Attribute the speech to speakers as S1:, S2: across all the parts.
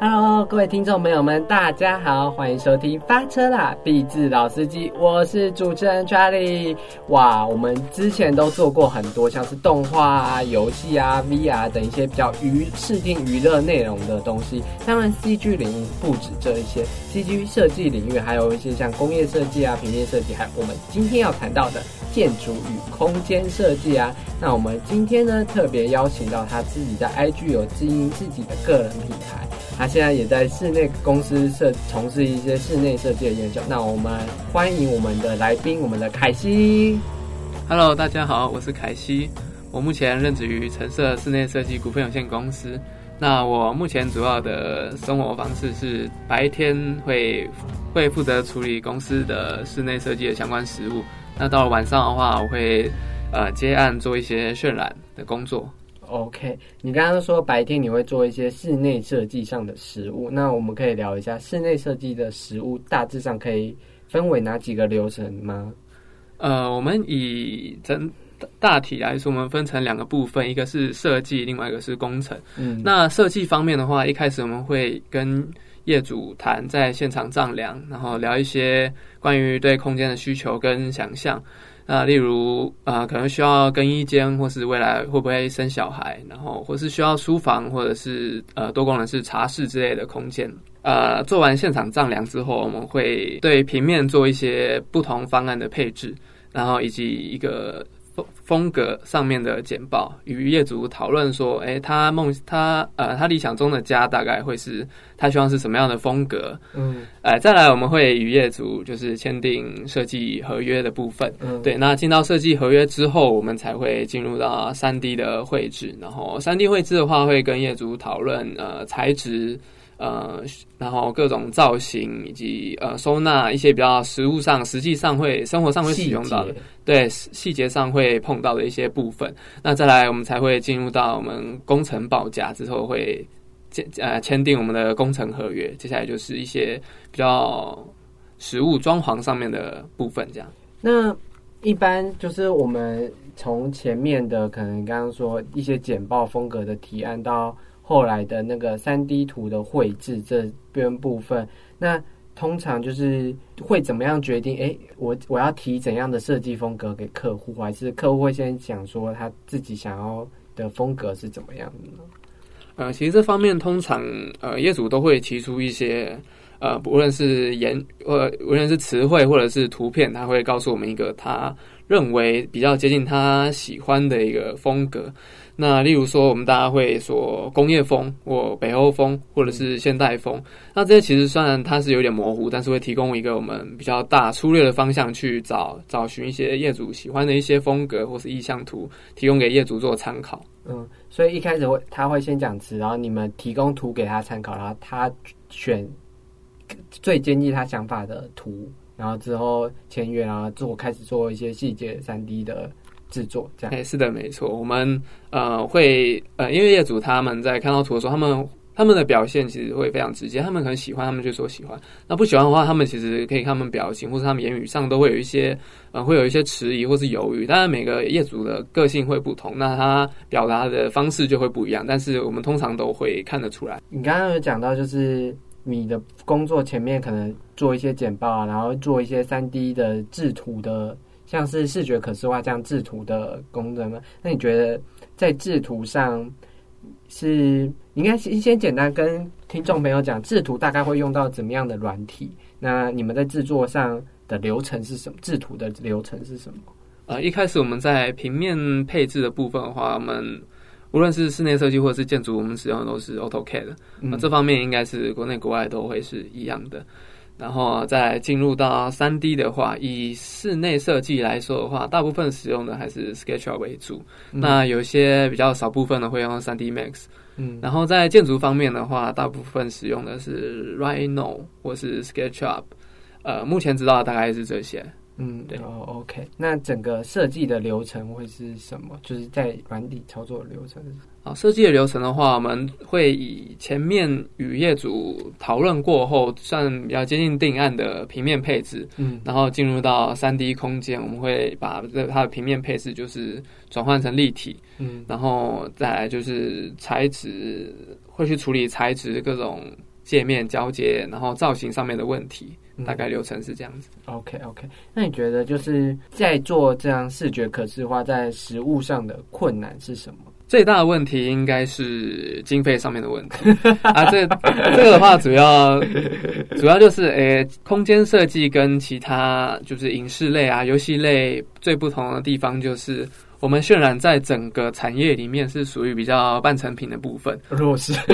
S1: Hello，各位听众朋友们，大家好，欢迎收听发车啦，励志老司机，我是主持人 Charlie。哇，我们之前都做过很多像是动画啊、游戏啊、VR 等一些比较娱视听娱乐内容的东西。当然，CG 领域不止这一些，CG 设计领域还有一些像工业设计啊、平面设计，还有我们今天要谈到的建筑与空间设计啊。那我们今天呢，特别邀请到他自己在 IG 有经营自己的个人品牌。他现在也在室内公司设从事一些室内设计的研究。那我们欢迎我们的来宾，我们的凯西。
S2: Hello，大家好，我是凯西。我目前任职于橙色室内设计股份有限公司。那我目前主要的生活方式是白天会会负责处理公司的室内设计的相关事务。那到了晚上的话，我会呃接案做一些渲染的工作。
S1: OK，你刚刚说白天你会做一些室内设计上的实物，那我们可以聊一下室内设计的实物大致上可以分为哪几个流程吗？
S2: 呃，我们以整大体来说，我们分成两个部分，一个是设计，另外一个是工程。嗯，那设计方面的话，一开始我们会跟业主谈在现场丈量，然后聊一些关于对空间的需求跟想象。那例如啊，可能需要更衣间，或是未来会不会生小孩，然后或是需要书房，或者是呃多功能是茶室之类的空间。呃，做完现场丈量之后，我们会对平面做一些不同方案的配置，然后以及一个。风格上面的简报，与业主讨论说，哎，他梦他呃，他理想中的家大概会是他希望是什么样的风格？嗯，哎，再来我们会与业主就是签订设计合约的部分。嗯，对，那进到设计合约之后，我们才会进入到三 D 的绘制，然后三 D 绘制的话，会跟业主讨论呃材质。呃，然后各种造型以及呃收纳一些比较实物上、实际上会生活上会使用到的，对细节上会碰到的一些部分。那再来，我们才会进入到我们工程报价之后，会签呃签订我们的工程合约。接下来就是一些比较实物装潢上面的部分，这样。
S1: 那一般就是我们从前面的可能刚刚说一些简报风格的提案到。后来的那个三 D 图的绘制这边部分，那通常就是会怎么样决定？哎，我我要提怎样的设计风格给客户，还是客户会先讲说他自己想要的风格是怎么样的呢？
S2: 呃，其实这方面通常呃业主都会提出一些呃，不论是言呃，无论是词汇或者是图片，他会告诉我们一个他认为比较接近他喜欢的一个风格。那例如说，我们大家会说工业风或北欧风，或者是现代风。那这些其实虽然它是有点模糊，但是会提供一个我们比较大粗略的方向去找找寻一些业主喜欢的一些风格或是意向图，提供给业主做参考。
S1: 嗯，所以一开始会他会先讲词，然后你们提供图给他参考，然后他选最接近他想法的图，然后之后签约，然后做开始做一些细节三 D 的。制作这样，
S2: 哎，是的，没错。我们呃会呃，因为业主他们在看到图的时候，他们他们的表现其实会非常直接。他们可能喜欢，他们就说喜欢；那不喜欢的话，他们其实可以看他们表情，或者他们言语上都会有一些呃，会有一些迟疑或是犹豫。当然，每个业主的个性会不同，那他表达的方式就会不一样。但是我们通常都会看得出来。
S1: 你刚刚有讲到，就是你的工作前面可能做一些简报啊，然后做一些三 D 的制图的。像是视觉可视化这样制图的功能吗？那你觉得在制图上是应该先先简单跟听众朋友讲制图大概会用到怎么样的软体？那你们在制作上的流程是什么？制图的流程是什么？
S2: 呃，一开始我们在平面配置的部分的话，我们无论是室内设计或者是建筑，我们使用的都是 AutoCAD。那这方面应该是国内国外都会是一样的。然后再进入到三 D 的话，以室内设计来说的话，大部分使用的还是 SketchUp 为主。那有些比较少部分的会用三 D Max。嗯，然后在建筑方面的话，大部分使用的是 Rhino 或是 SketchUp。呃，目前知道的大概是这些。
S1: 嗯，对。哦，OK。那整个设计的流程会是什么？就是在软体操作流程。
S2: 设计的流程的话，我们会以前面与业主讨论过后，算比较接近定案的平面配置，嗯，然后进入到三 D 空间，我们会把这它的平面配置就是转换成立体，嗯，然后再来就是材质，会去处理材质各种界面交接，然后造型上面的问题，大概流程是这样子。
S1: OK OK，那你觉得就是在做这样视觉可视化，在实物上的困难是什么？
S2: 最大的问题应该是经费上面的问题 啊。这这个的话，主要主要就是诶，空间设计跟其他就是影视类啊、游戏类最不同的地方就是。我们渲染在整个产业里面是属于比较半成品的部分，
S1: 弱势。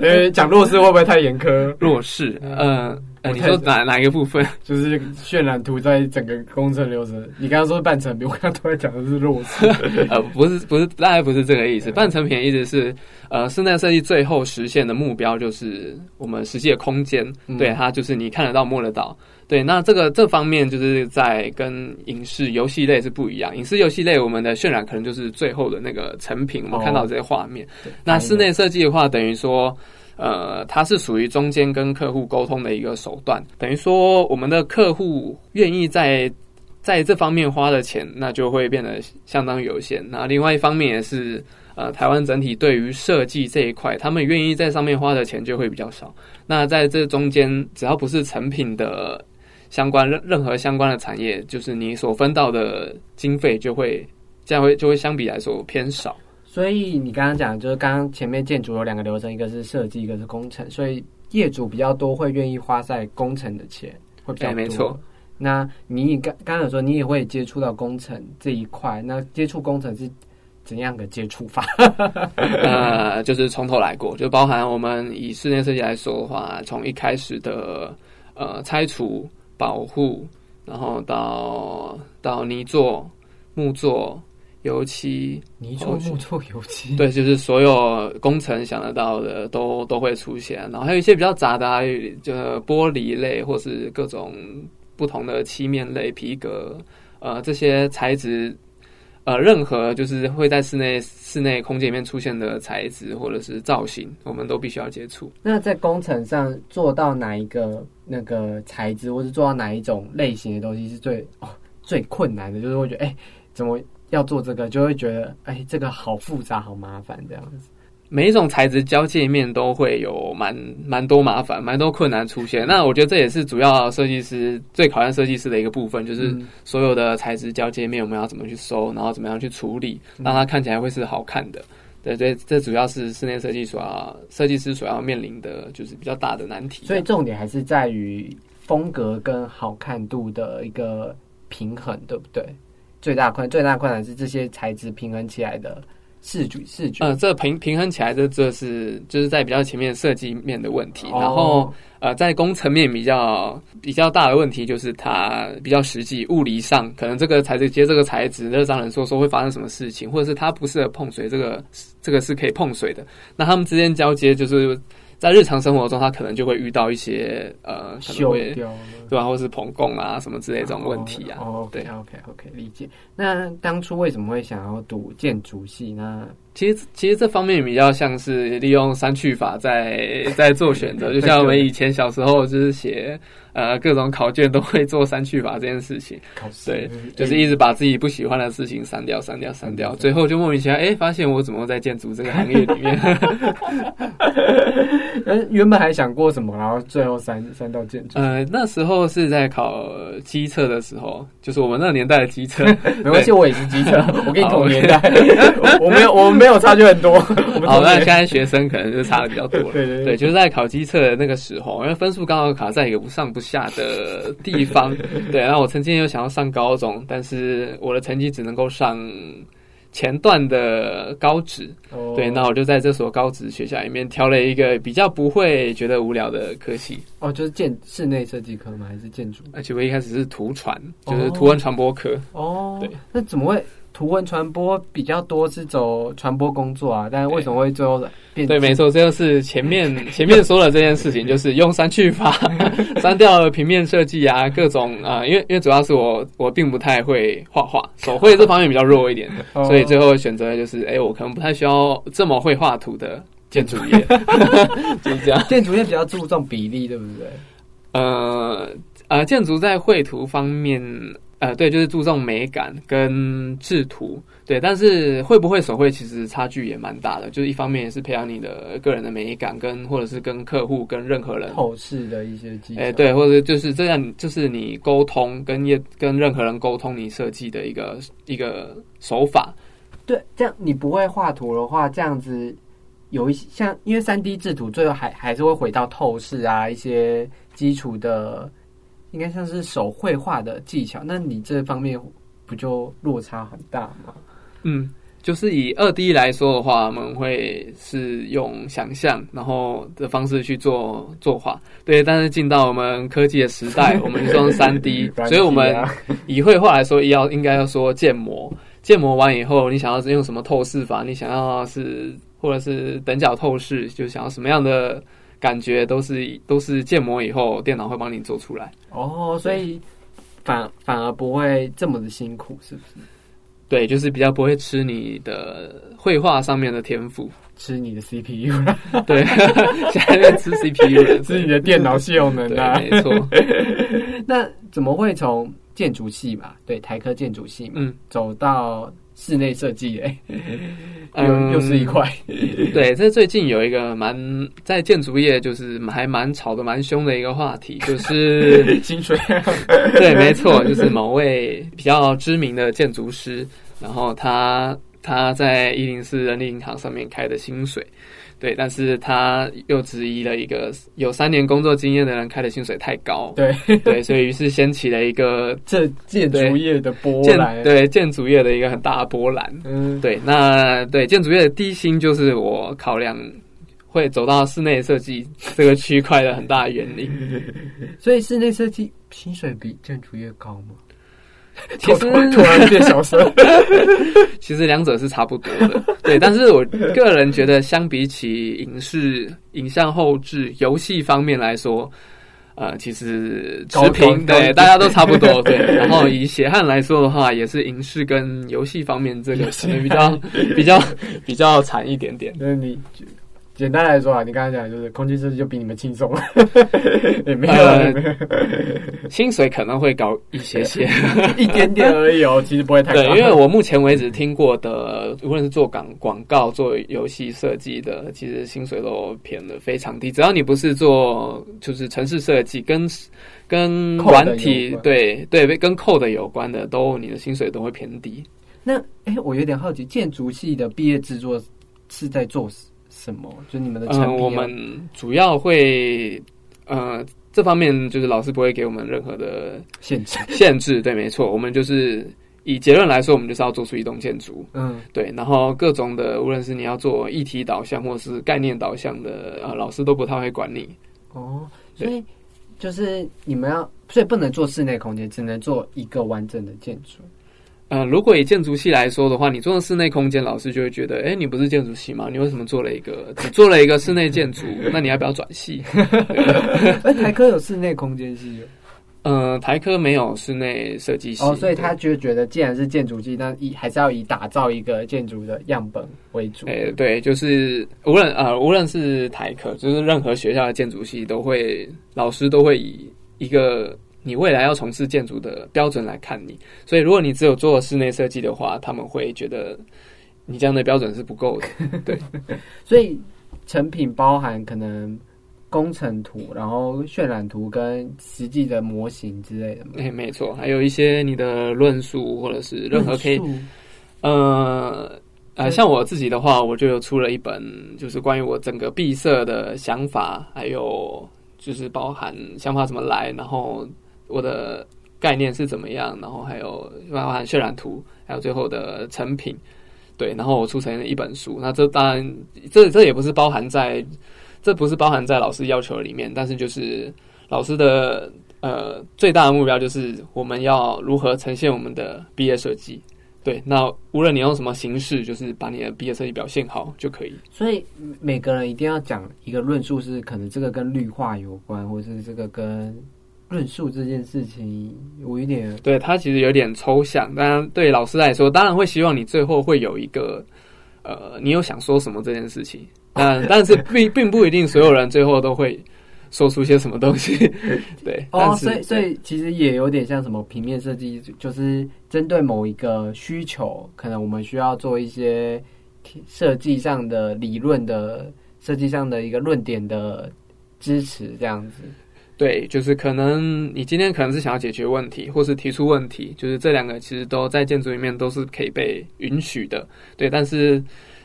S1: 呃，讲弱势会不会太严苛？
S2: 弱势，嗯。你说哪哪一个部分？
S1: 就是渲染图在整个工程流程。你刚刚说半成品，我刚刚突然讲的是弱势。
S2: 呃，不是，不是，大概不是这个意思。半成品的意思是，呃，室内设计最后实现的目标就是我们实际的空间，对它就是你看得到、摸得到。对，那这个这方面就是在跟影视、游戏类是不一样。影视、游戏类，我们的渲染可能就是最后的那个成品，我们看到这些画面。那室内设计的话，等于说。呃，它是属于中间跟客户沟通的一个手段，等于说我们的客户愿意在在这方面花的钱，那就会变得相当有限。那另外一方面也是，呃，台湾整体对于设计这一块，他们愿意在上面花的钱就会比较少。那在这中间，只要不是成品的相关任任何相关的产业，就是你所分到的经费就会这样会就会相比来说偏少。
S1: 所以你刚刚讲，就是刚刚前面建筑有两个流程，一个是设计，一个是工程。所以业主比较多，会愿意花在工程的钱会比较多。
S2: 没错。
S1: 那你刚刚有说你也会接触到工程这一块，那接触工程是怎样的接触法？
S2: 呃，就是从头来过，就包含我们以室内设计来说的话，从一开始的呃拆除、保护，然后到到泥作、木作。油漆、
S1: 泥作、木作、油漆，
S2: 对，就是所有工程想得到的都都会出现。然后还有一些比较杂的，就玻璃类或是各种不同的漆面类、皮革，呃，这些材质，呃，任何就是会在室内室内空间里面出现的材质或者是造型，我们都必须要接触。
S1: 那在工程上做到哪一个那个材质，或者做到哪一种类型的东西是最哦最困难的？就是会觉得，哎，怎么？要做这个，就会觉得哎，这个好复杂，好麻烦，这样子。
S2: 每一种材质交界面都会有蛮蛮多麻烦，蛮多困难出现。那我觉得这也是主要设计师最考验设计师的一个部分，就是所有的材质交界面我们要怎么去收，然后怎么样去处理，让它看起来会是好看的。对对，这主要是室内设计所要设计师所要面临的就是比较大的难题。
S1: 所以重点还是在于风格跟好看度的一个平衡，对不对？最大困最大困难是这些材质平衡起来的视觉视觉。
S2: 呃，这平平衡起来这这是就是在比较前面设计面的问题，然后呃，在工程面比较比较大的问题就是它比较实际，物理上可能这个材质接这个材质，那商人说说会发生什么事情，或者是它不适合碰水，这个这个是可以碰水的，那他们之间交接就是。在日常生活中，他可能就会遇到一些呃，可能会对吧，或是捧供啊什么之类这种问题啊。
S1: 哦，对，OK OK，理解。那当初为什么会想要读建筑系呢？
S2: 其实，其实这方面比较像是利用删去法在在做选择，就像我们以前小时候就是写呃各种考卷都会做删去法这件事情，对，就是一直把自己不喜欢的事情删掉、删掉、删掉，最后就莫名其妙，哎，发现我怎么在建筑这个行业里面？
S1: 嗯，原本还想过什么，然后最后删删到建筑。
S2: 呃，那时候是在考机测的时候，就是我们那个年代的机测，
S1: 没关系，我也是机测，我跟你同年代，我没有，我们没。没有差距很多，
S2: 好，那现在学生可能就差的比较多了。
S1: 对对
S2: 对，就是在考机测的那个时候，因为分数刚好卡在一个不上不下的地方。对，然后我曾经有想要上高中，但是我的成绩只能够上前段的高职。对，那我就在这所高职学校里面挑了一个比较不会觉得无聊的科系。
S1: 哦，就是建室内设计科吗？还是建筑？
S2: 而且我一开始是图传，就是图文传播科。
S1: 哦，对，那怎么会？图文传播比较多是走传播工作啊，但是为什么会最后变？
S2: 对，没错，这就是前面 前面说的这件事情，就是用删去法 删掉了平面设计啊，各种啊，因为因为主要是我我并不太会画画，手绘这方面比较弱一点，所以最后选择就是，哎，我可能不太需要这么会画图的建筑业，就是这样。
S1: 建筑业比较注重比例，对不对？
S2: 呃呃，建筑在绘图方面。呃，对，就是注重美感跟制图，对，但是会不会手绘其实差距也蛮大的，就是一方面也是培养你的个人的美感，跟或者是跟客户跟任何人
S1: 透视的一些技巧。
S2: 哎，对，或者就是这样，就是你沟通跟业跟任何人沟通你设计的一个一个手法。
S1: 对，这样你不会画图的话，这样子有一些像，因为三 D 制图最后还还是会回到透视啊，一些基础的，应该像是手绘画的技巧。那你这方面不就落差很大吗？
S2: 嗯，就是以二 D 来说的话，我们会是用想象然后的方式去做作画，对。但是进到我们科技的时代，我们用三 D，所以我们以绘画来说，要应该要说建模。建模完以后，你想要是用什么透视法？你想要是或者是等角透视，就想要什么样的感觉，都是都是建模以后，电脑会帮你做出来。
S1: 哦，所以反反而不会这么的辛苦，是不是？
S2: 对，就是比较不会吃你的绘画上面的天赋，
S1: 吃你的 CPU。
S2: 对，现在在吃 CPU，
S1: 吃你的电脑性能
S2: 啊。没错。
S1: 那怎么会从建筑系嘛？对，台科建筑系嘛，嗯，走到室内设计，哎，又又是一块。
S2: 对，这最近有一个蛮在建筑业，就是还蛮吵的蛮凶的一个话题，就是
S1: 薪水。
S2: 对，没错，就是某位比较知名的建筑师，然后他他在一零四人力银行上面开的薪水。对，但是他又质疑了一个有三年工作经验的人开的薪水太高。
S1: 对
S2: 对，所以于是掀起了一个
S1: 这建筑业的波澜。
S2: 对建筑业的一个很大的波澜。嗯，对，那对建筑业的低薪就是我考量会走到室内设计这个区块的很大的原因。
S1: 所以室内设计薪水比建筑业高吗？
S2: 其实
S1: 突然变小声，
S2: 其实两者是差不多的，对。但是我个人觉得，相比起影视、影像后置、游戏方面来说，呃，其实持平，对，大家都差不多，对。然后以血汗来说的话，也是影视跟游戏方面这个可能比较比较比较惨一点点。
S1: 那你。简单来说啊，你刚才讲就是空气设计就比你们轻松，也没有，
S2: 薪水可能会高一些些，
S1: 一点点而已哦，其实不会太高。
S2: 对，因为我目前为止听过的，无论是做广广告、做游戏设计的，其实薪水都偏的非常低。只要你不是做就是城市设计，跟跟软体，对对，跟 code 有关的，都你的薪水都会偏低。
S1: 那哎，我有点好奇，建筑系的毕业制作是在做？什么？就你们的
S2: 嗯，我们主要会呃这方面就是老师不会给我们任何的
S1: 限制
S2: 限制。对，没错，我们就是以结论来说，我们就是要做出一栋建筑。嗯，对。然后各种的，无论是你要做议题导向或是概念导向的，呃，老师都不太会管你。
S1: 哦，所以就是你们要，所以不能做室内空间，只能做一个完整的建筑。
S2: 嗯，如果以建筑系来说的话，你做的室内空间，老师就会觉得，哎，你不是建筑系吗？你为什么做了一个只做了一个室内建筑？那你要不要转系？
S1: 哎，台科有室内空间系？
S2: 呃，台科没有室内设计系。
S1: 哦，所以他就觉得，既然是建筑系，那以还是要以打造一个建筑的样本为主。
S2: 哎，对，就是无论呃，无论是台科，就是任何学校的建筑系，都会老师都会以一个。你未来要从事建筑的标准来看你，所以如果你只有做室内设计的话，他们会觉得你这样的标准是不够的。对，
S1: 所以成品包含可能工程图，然后渲染图跟实际的模型之类的。
S2: 哎，没错，还有一些你的论述或者是任何可以，呃呃，像我自己的话，我就有出了一本，就是关于我整个闭塞的想法，还有就是包含想法怎么来，然后。我的概念是怎么样？然后还有包含渲染图，还有最后的成品，对，然后我出成了一本书。那这当然，这这也不是包含在，这不是包含在老师要求里面。但是就是老师的呃最大的目标就是我们要如何呈现我们的毕业设计。对，那无论你用什么形式，就是把你的毕业设计表现好就可以。
S1: 所以每个人一定要讲一个论述，是可能这个跟绿化有关，或者是这个跟。论述这件事情，我有点
S2: 对他其实有点抽象。当然，对老师来说，当然会希望你最后会有一个呃，你有想说什么这件事情。但但是并并不一定所有人最后都会说出些什么东西。对，
S1: 哦，所以所以其实也有点像什么平面设计，就是针对某一个需求，可能我们需要做一些设计上的理论的设计上的一个论点的支持，这样子。
S2: 对，就是可能你今天可能是想要解决问题，或是提出问题，就是这两个其实都在建筑里面都是可以被允许的。对，但是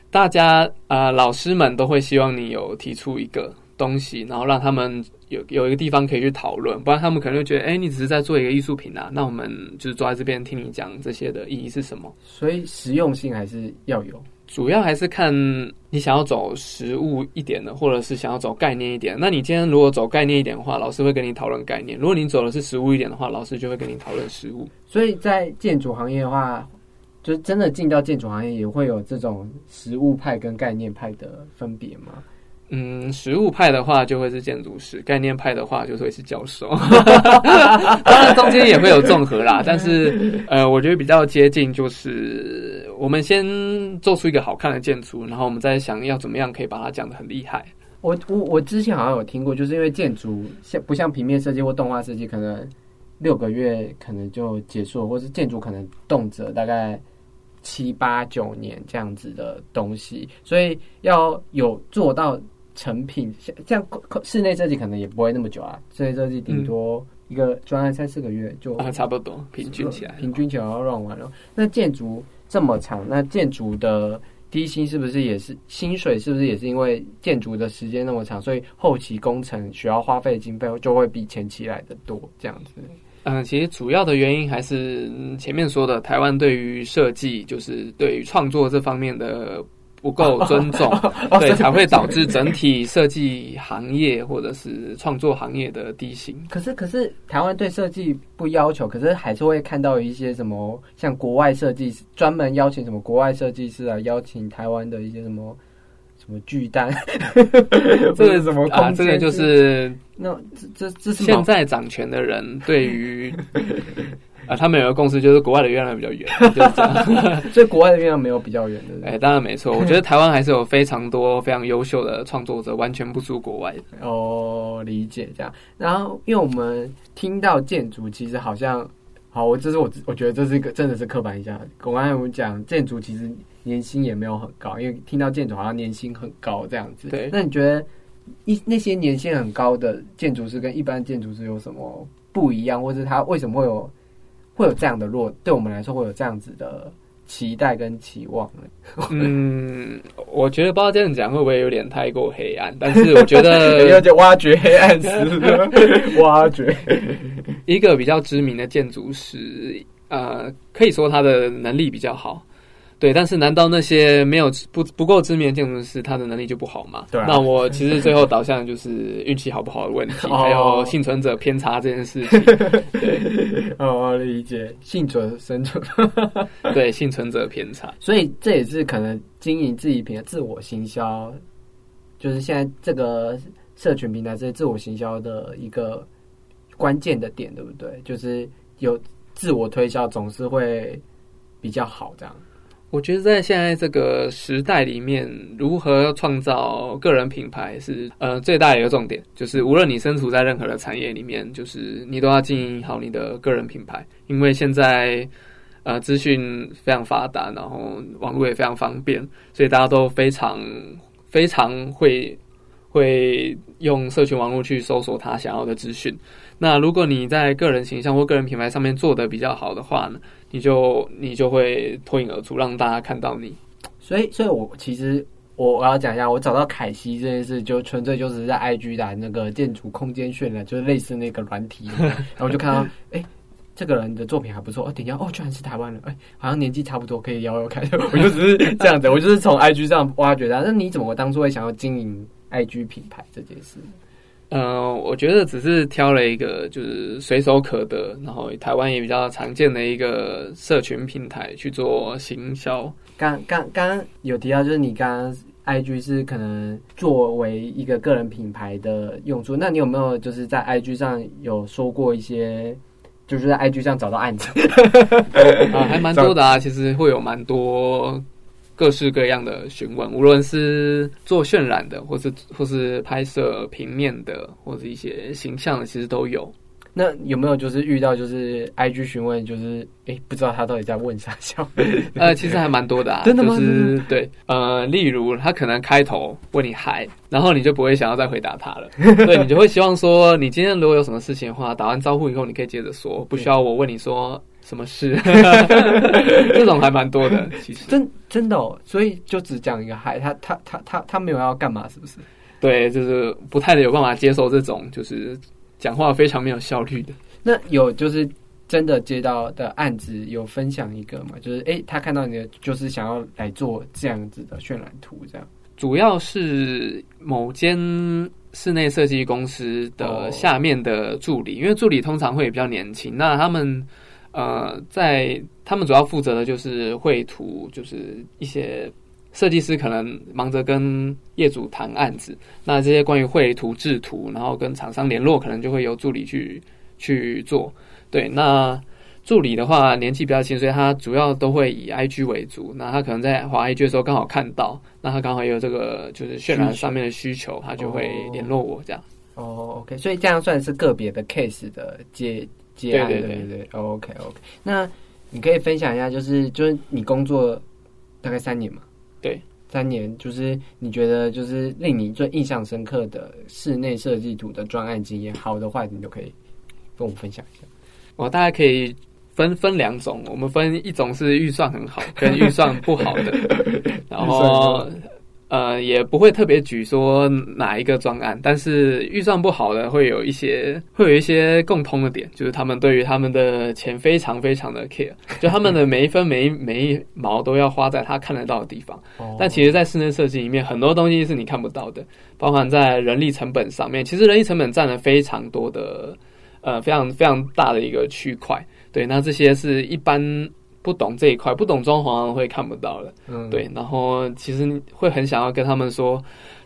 S2: 大家啊，老师们都会希望你有提出一个东西，然后让他们有有一个地方可以去讨论，不然他们可能会觉得，哎，你只是在做一个艺术品啊，那我们就是坐在这边听你讲这些的意义是什么？
S1: 所以实用性还是要有。
S2: 主要还是看你想要走实物一点的，或者是想要走概念一点。那你今天如果走概念一点的话，老师会跟你讨论概念；如果你走的是实物一点的话，老师就会跟你讨论实物。
S1: 所以在建筑行业的话，就是真的进到建筑行业，也会有这种实物派跟概念派的分别吗？
S2: 嗯，实物派的话就会是建筑师，概念派的话就会是教授。当然中间也会有综合啦，但是 呃，我觉得比较接近就是我们先做出一个好看的建筑，然后我们再想要怎么样可以把它讲的很厉害。
S1: 我我我之前好像有听过，就是因为建筑像不像平面设计或动画设计，可能六个月可能就结束，或是建筑可能动辄大概七八九年这样子的东西，所以要有做到。成品像这样，室内设计可能也不会那么久啊。室内设计顶多一个专案三四个月就
S2: 啊，差不多平均起来，
S1: 平均起来要 run 完了。那建筑这么长，那建筑的低薪是不是也是薪水？是不是也是因为建筑的时间那么长，所以后期工程需要花费的经费就会比前期来的多？这样子？
S2: 嗯，其实主要的原因还是前面说的，台湾对于设计，就是对于创作这方面的。不够尊重，对，才会导致整体设计行业或者是创作行业的低薪。
S1: 可是，可是台湾对设计不要求，可是还是会看到一些什么，像国外设计师专门邀请什么国外设计师来邀请台湾的一些什么什么巨蛋，这个什么啊？
S2: 这个就是
S1: 那这这这是
S2: 现在掌权的人对于。啊，他们有个共识，就是国外的月亮比较圆，就是这样。
S1: 所以国外的月亮没有比较圆的。
S2: 哎，当然没错。我觉得台湾还是有非常多非常优秀的创作者，完全不输国外。
S1: 哦，理解这样。然后，因为我们听到建筑，其实好像好，我这是我我觉得这是一个真的是刻板印象。我刚才我们讲建筑，其实年薪也没有很高，因为听到建筑好像年薪很高这样子。
S2: 对。
S1: 那你觉得一那些年薪很高的建筑师跟一般建筑师有什么不一样，或者他为什么会有？会有这样的弱，对我们来说会有这样子的期待跟期望
S2: 嗯，我觉得不知道这样讲会不会有点太过黑暗，但是我觉得
S1: 要就挖掘黑暗史，挖掘
S2: 一个比较知名的建筑师，呃，可以说他的能力比较好。对，但是难道那些没有不不够知名的建筑师，他的能力就不好吗？
S1: 对。
S2: 那我其实最后导向就是运气好不好的问题，还有幸存者偏差这件事情。对，
S1: 哦，理解幸存生存。
S2: 对，幸存者偏差。
S1: 所以这也是可能经营自己平台、自我行销，就是现在这个社群平台这些自我行销的一个关键的点，对不对？就是有自我推销，总是会比较好这样。
S2: 我觉得在现在这个时代里面，如何创造个人品牌是呃最大的一个重点。就是无论你身处在任何的产业里面，就是你都要经营好你的个人品牌。因为现在呃资讯非常发达，然后网络也非常方便，所以大家都非常非常会会用社群网络去搜索他想要的资讯。那如果你在个人形象或个人品牌上面做的比较好的话呢？你就你就会脱颖而出，让大家看到你。
S1: 所以，所以我其实我我要讲一下，我找到凯西这件事，就纯粹就是在 IG 打那个建筑空间渲染，就是类似那个软体，然后我就看到，哎，这个人的作品还不错，哦，等一下，哦，居然是台湾人，哎，好像年纪差不多，可以邀邀看。我就只是这样子，我就是从 IG 上挖掘的。那你怎么当初会想要经营 IG 品牌这件事？
S2: 嗯，我觉得只是挑了一个就是随手可得，然后台湾也比较常见的一个社群平台去做行销。
S1: 刚刚刚有提到，就是你刚刚 IG 是可能作为一个个人品牌的用处，那你有没有就是在 IG 上有说过一些，就是在 IG 上找到案子？
S2: 啊，还蛮多的啊，其实会有蛮多。各式各样的询问，无论是做渲染的，或是或是拍摄平面的，或者一些形象的，其实都有。
S1: 那有没有就是遇到就是 I G 询问，就是哎，不知道他到底在问啥笑？
S2: 呃，其实还蛮多的啊，
S1: 真的吗？
S2: 就是对，呃，例如他可能开头问你嗨，然后你就不会想要再回答他了，对你就会希望说，你今天如果有什么事情的话，打完招呼以后，你可以接着说，不需要我问你说什么事。这种还蛮多的，其实
S1: 真真的哦，所以就只讲一个嗨，他他他他他没有要干嘛，是不是？
S2: 对，就是不太的有办法接受这种，就是。讲话非常没有效率的。
S1: 那有就是真的接到的案子，有分享一个嘛？就是哎，他看到你的，就是想要来做这样子的渲染图，这样。
S2: 主要是某间室内设计公司的下面的助理，因为助理通常会比较年轻，那他们呃，在他们主要负责的就是绘图，就是一些。设计师可能忙着跟业主谈案子，那这些关于绘图、制图，然后跟厂商联络，可能就会由助理去去做。对，那助理的话年纪比较轻，所以他主要都会以 IG 为主。那他可能在滑 IG 的时候刚好看到，那他刚好有这个就是渲染上面的需求，他就会联络我这样。
S1: 哦，OK，所以这样算是个别的 case 的接接案，对对对，OK OK。那你可以分享一下，就是就是你工作大概三年嘛？
S2: 对，
S1: 三年就是你觉得就是令你最印象深刻的室内设计图的专案经验，好的坏的你都可以跟我分享一下。
S2: 我大概可以分分两种，我们分一种是预算很好，跟预算不好的，然后。呃，也不会特别举说哪一个专案，但是预算不好的会有一些，会有一些共通的点，就是他们对于他们的钱非常非常的 care，就他们的每一分每一每一毛都要花在他看得到的地方。但其实，在室内设计里面，很多东西是你看不到的，包含在人力成本上面，其实人力成本占了非常多的，呃，非常非常大的一个区块。对，那这些是一般。不懂这一块，不懂装潢会看不到的，嗯，对。然后其实会很想要跟他们说，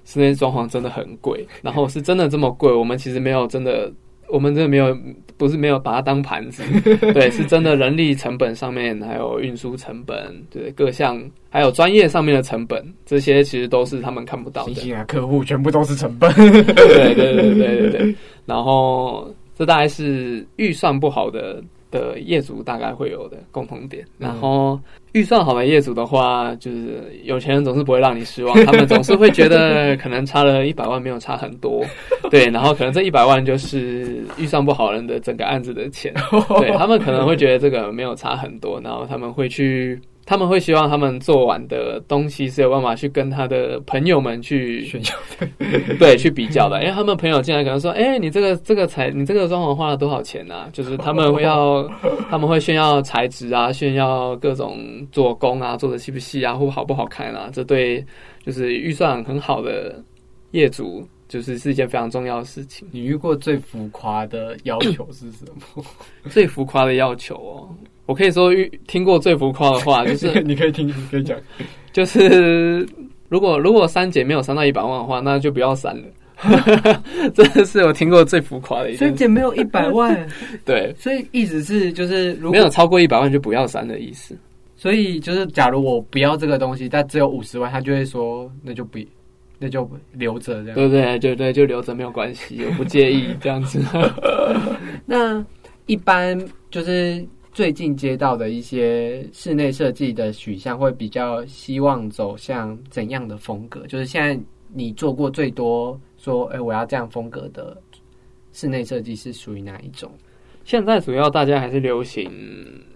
S2: 室内装潢真的很贵，然后是真的这么贵。我们其实没有真的，我们真的没有，不是没有把它当盘子，对，是真的人力成本上面，还有运输成本，对，各项还有专业上面的成本，这些其实都是他们看不到的。
S1: 啊，客户全部都是成本。
S2: 对对对对对对。然后这大概是预算不好的。的业主大概会有的共同点，然后预算好的业主的话，就是有钱人总是不会让你失望，他们总是会觉得 可能差了一百万没有差很多，对，然后可能这一百万就是预算不好人的整个案子的钱，对他们可能会觉得这个没有差很多，然后他们会去。他们会希望他们做完的东西是有办法去跟他的朋友们去
S1: 炫耀，
S2: 对，去比较的。因为他们朋友进来可能说：“哎，你这个这个材，你这个装潢花了多少钱啊？”就是他们会要，他们会炫耀材质啊，炫耀各种做工啊，做的细不细啊，或好不好看啊。这对就是预算很好的业主，就是是一件非常重要的事情。
S1: 你遇过最浮夸的要求是什么？
S2: 最浮夸的要求哦。我可以说遇听过最浮夸的话，就是
S1: 你可以听，你可以讲，
S2: 就是如果如果删减没有删到一百万的话，那就不要删了。真的是我听过最浮夸的一
S1: 删减没有一百万，
S2: 对，
S1: 所以意思是就是如果
S2: 没有超过一百万就不要删的意思。
S1: 所以就是假如我不要这个东西，但只有五十万，他就会说那就不那就留着这样，
S2: 对不对？对对，就留着没有关系，我不介意 这样子。
S1: 那一般就是。最近接到的一些室内设计的取向，会比较希望走向怎样的风格？就是现在你做过最多说，哎，我要这样风格的室内设计是属于哪一种？
S2: 现在主要大家还是流行，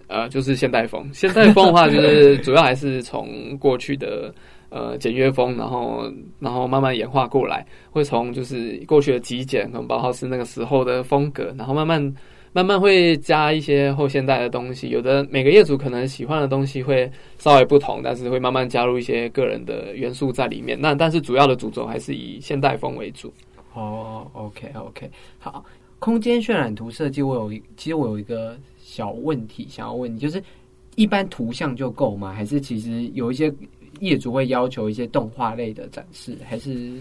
S2: 呃，就是现代风。现代风的话，就是主要还是从过去的呃简约风，然后然后慢慢演化过来，会从就是过去的极简，可能包括是那个时候的风格，然后慢慢。慢慢会加一些后现代的东西，有的每个业主可能喜欢的东西会稍微不同，但是会慢慢加入一些个人的元素在里面。那但是主要的主轴还是以现代风为主。
S1: 哦，OK OK，好，空间渲染图设计，我有一其实我有一个小问题想要问你，就是一般图像就够吗？还是其实有一些业主会要求一些动画类的展示？还是？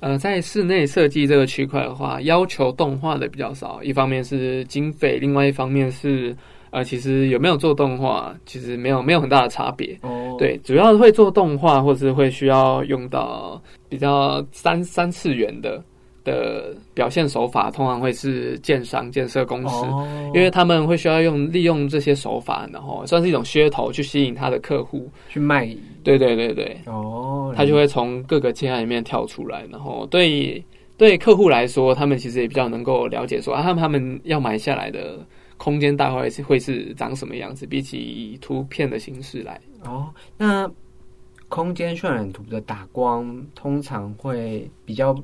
S2: 呃，在室内设计这个区块的话，要求动画的比较少。一方面是经费，另外一方面是呃，其实有没有做动画，其实没有没有很大的差别。哦，对，主要会做动画，或者会需要用到比较三三次元的的表现手法，通常会是建商建设公司，因为他们会需要用利用这些手法，然后算是一种噱头去吸引他的客户
S1: 去卖。
S2: 对对对对，哦，他就会从各个界案里面跳出来，然后对对客户来说，他们其实也比较能够了解说啊，他们他们要买下来的。空间大概是会是长什么样子？比起以图片的形式来
S1: 哦，那空间渲染图的打光通常会比较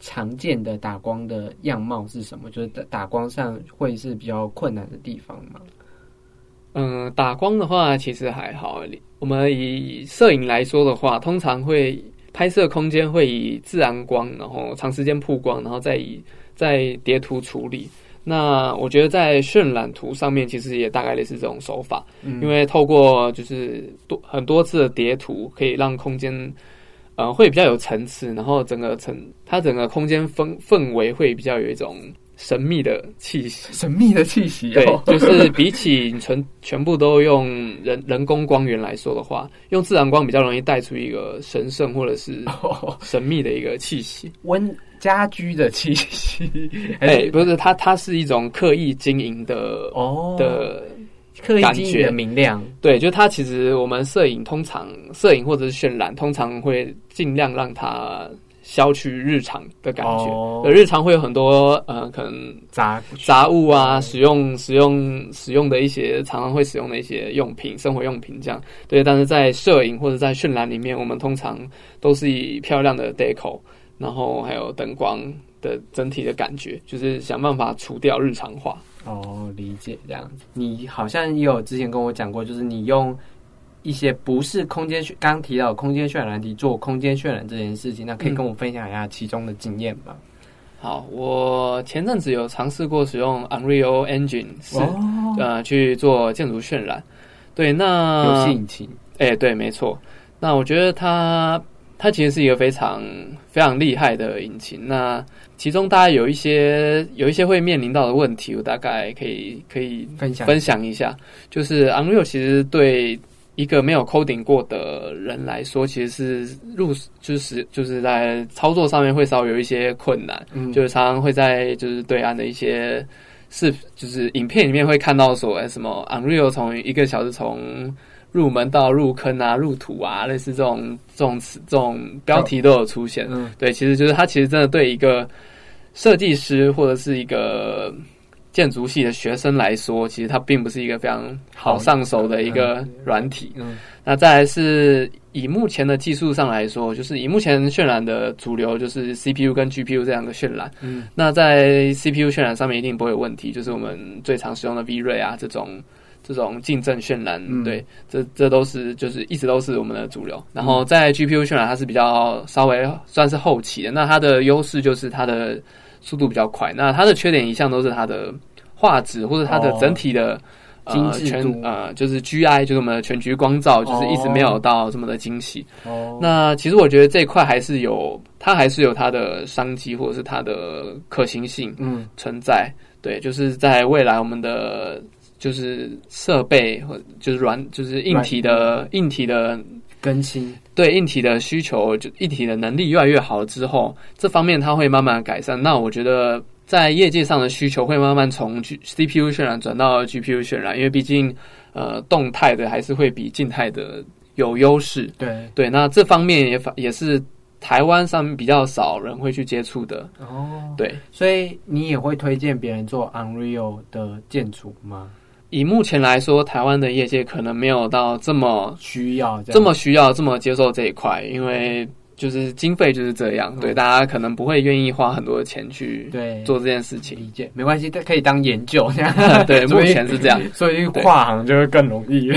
S1: 常见的打光的样貌是什么？就是打打光上会是比较困难的地方吗？
S2: 嗯，打光的话其实还好。我们以摄影来说的话，通常会拍摄空间会以自然光，然后长时间曝光，然后再以再叠图处理。那我觉得在渲染图上面，其实也大概类似这种手法，因为透过就是多很多次的叠图，可以让空间，呃，会比较有层次，然后整个层它整个空间氛氛围会比较有一种。神秘的气息，
S1: 神秘的气息。
S2: 对，就是比起全全部都用人人工光源来说的话，用自然光比较容易带出一个神圣或者是神秘的一个气息，
S1: 温家居的气息。
S2: 哎，不是，它它是一种刻意经营的
S1: 哦
S2: 的
S1: 刻意经营的明亮。
S2: 对，就它其实我们摄影通常摄影或者是渲染，通常会尽量让它。消去日常的感觉，日常会有很多呃，可能
S1: 杂
S2: 杂物啊，使用使用使用的一些常常会使用的一些用品，生活用品这样。对，但是在摄影或者在渲染里面，我们通常都是以漂亮的 deco，然后还有灯光的整体的感觉，就是想办法除掉日常化。
S1: 哦，理解这样子。你好像也有之前跟我讲过，就是你用。一些不是空间渲，刚刚提到空间渲染题做空间渲染这件事情，那可以跟我分享一下其中的经验吗？
S2: 好，我前阵子有尝试过使用 Unreal Engine 是呃去做建筑渲染，对，那
S1: 游戏引擎，
S2: 哎，对，没错。那我觉得它它其实是一个非常非常厉害的引擎。那其中大家有一些有一些会面临到的问题，我大概可以可以
S1: 分享
S2: 分享一下。就是 Unreal 其实对一个没有 coding 过的人来说，其实是入就是就是在操作上面会稍微有一些困难，嗯，就是常常会在就是对岸的一些视就是影片里面会看到说什么 Unreal 从一个小时从入门到入坑啊入土啊，类似这种这种词这种标题都有出现，嗯，对，其实就是它其实真的对一个设计师或者是一个。建筑系的学生来说，其实它并不是一个非常好上手的一个软体。嗯，那再来是以目前的技术上来说，就是以目前渲染的主流就是 CPU 跟 GPU 这样的渲染。嗯，那在 CPU 渲染上面一定不会有问题，就是我们最常使用的 V-Ray 啊这种这种竞争渲染，对，这这都是就是一直都是我们的主流。然后在 GPU 渲染，它是比较稍微算是后期的，那它的优势就是它的。速度比较快，那它的缺点一向都是它的画质或者它的整体的
S1: 精致
S2: 度，呃，就是 G I，就是我们的全局光照，就是一直没有到这么的精细。哦，那其实我觉得这一块还是有，它还是有它的商机或者是它的可行性，嗯，存在。对，就是在未来我们的就是设备或就是软就是硬体的硬体的。
S1: 更新
S2: 对硬体的需求，就硬体的能力越来越好之后，这方面它会慢慢改善。那我觉得在业界上的需求会慢慢从 CPU 渲染转到 GPU 渲染，因为毕竟呃动态的还是会比静态的有优势。
S1: 对
S2: 对，那这方面也反也是台湾上面比较少人会去接触的。哦，对，
S1: 所以你也会推荐别人做 Unreal 的建筑吗？
S2: 以目前来说，台湾的业界可能没有到这么
S1: 需要，
S2: 这么需要，这么接受这一块，因为就是经费就是这样，对大家可能不会愿意花很多的钱去
S1: 对
S2: 做这件事情。
S1: 理解，没关系，它可以当研究。
S2: 对，目前是这样，
S1: 所以跨行就会更容易。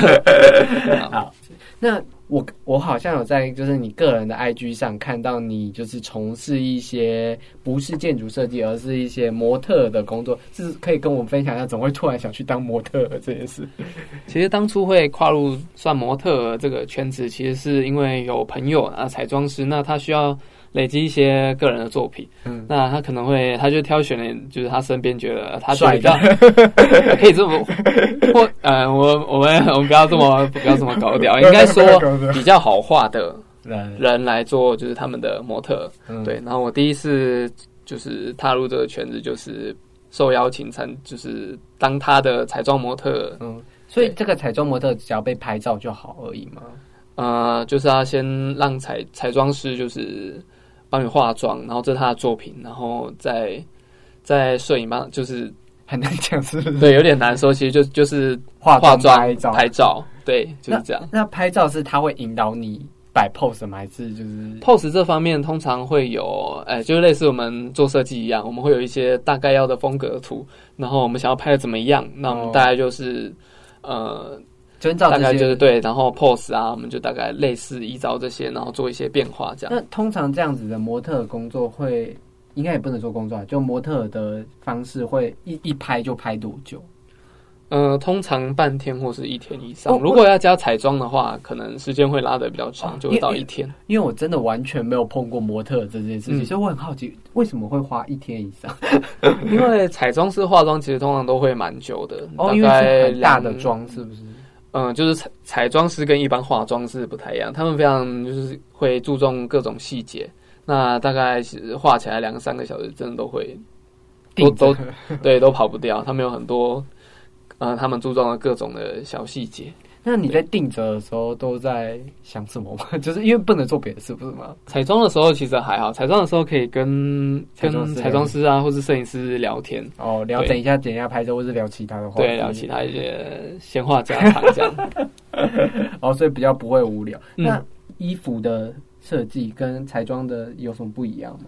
S1: 好，那。我我好像有在就是你个人的 IG 上看到你就是从事一些不是建筑设计，而是一些模特的工作，是可以跟我们分享一下，怎么会突然想去当模特这件事？
S2: 其实当初会跨入算模特这个圈子，其实是因为有朋友啊彩妆师，那他需要累积一些个人的作品。嗯，那他可能会，他就挑选了，就是他身边觉得他
S1: 帅
S2: 的，可以这么或呃，我我们我们不要这么不要这么高调，应该说比较好画的人来做，就是他们的模特。对，然后我第一次就是踏入这个圈子，就是受邀请参，就是当他的彩妆模特。嗯。
S1: 所以这个彩妆模特只要被拍照就好而已吗？
S2: 呃，就是要先让彩彩妆师就是帮你化妆，然后这是他的作品，然后再在摄影帮就是
S1: 很难讲是不是？
S2: 对，有点难说。其实就就是
S1: 化妆、
S2: 拍照、拍照，对，就是这样。
S1: 那拍照是他会引导你摆 pose 吗？还是就是
S2: pose 这方面通常会有，哎，就类似我们做设计一样，我们会有一些大概要的风格图，然后我们想要拍的怎么样，那我们大概就是。呃，大概就是对，然后 pose 啊，我们就大概类似依照这些，然后做一些变化这样。
S1: 那通常这样子的模特工作会，应该也不能说工作，就模特的方式会一一拍就拍多久？
S2: 呃，通常半天或是一天以上。如果要加彩妆的话，可能时间会拉的比较长，就会到一天。
S1: 因为我真的完全没有碰过模特这件事情，所以我很好奇为什么会花一天以上。
S2: 因为彩妆师化妆其实通常都会蛮久的，
S1: 大概大的妆是不是？
S2: 嗯，就是彩彩妆师跟一般化妆师不太一样，他们非常就是会注重各种细节。那大概是画起来两三个小时，真的都会都都 对都跑不掉。他们有很多。呃，他们注重了各种的小细节。
S1: 那你在定着的时候都在想什么吗？就是因为不能做别的事，不是吗？
S2: 彩妆的时候其实还好，彩妆的时候可以跟跟彩妆师啊，或是摄影师聊天。
S1: 哦，聊等一下，等一下拍照，或是聊其他的话。
S2: 对，聊其他一些闲话家常这样。
S1: 哦，所以比较不会无聊。那衣服的设计跟彩妆的有什么不一样吗？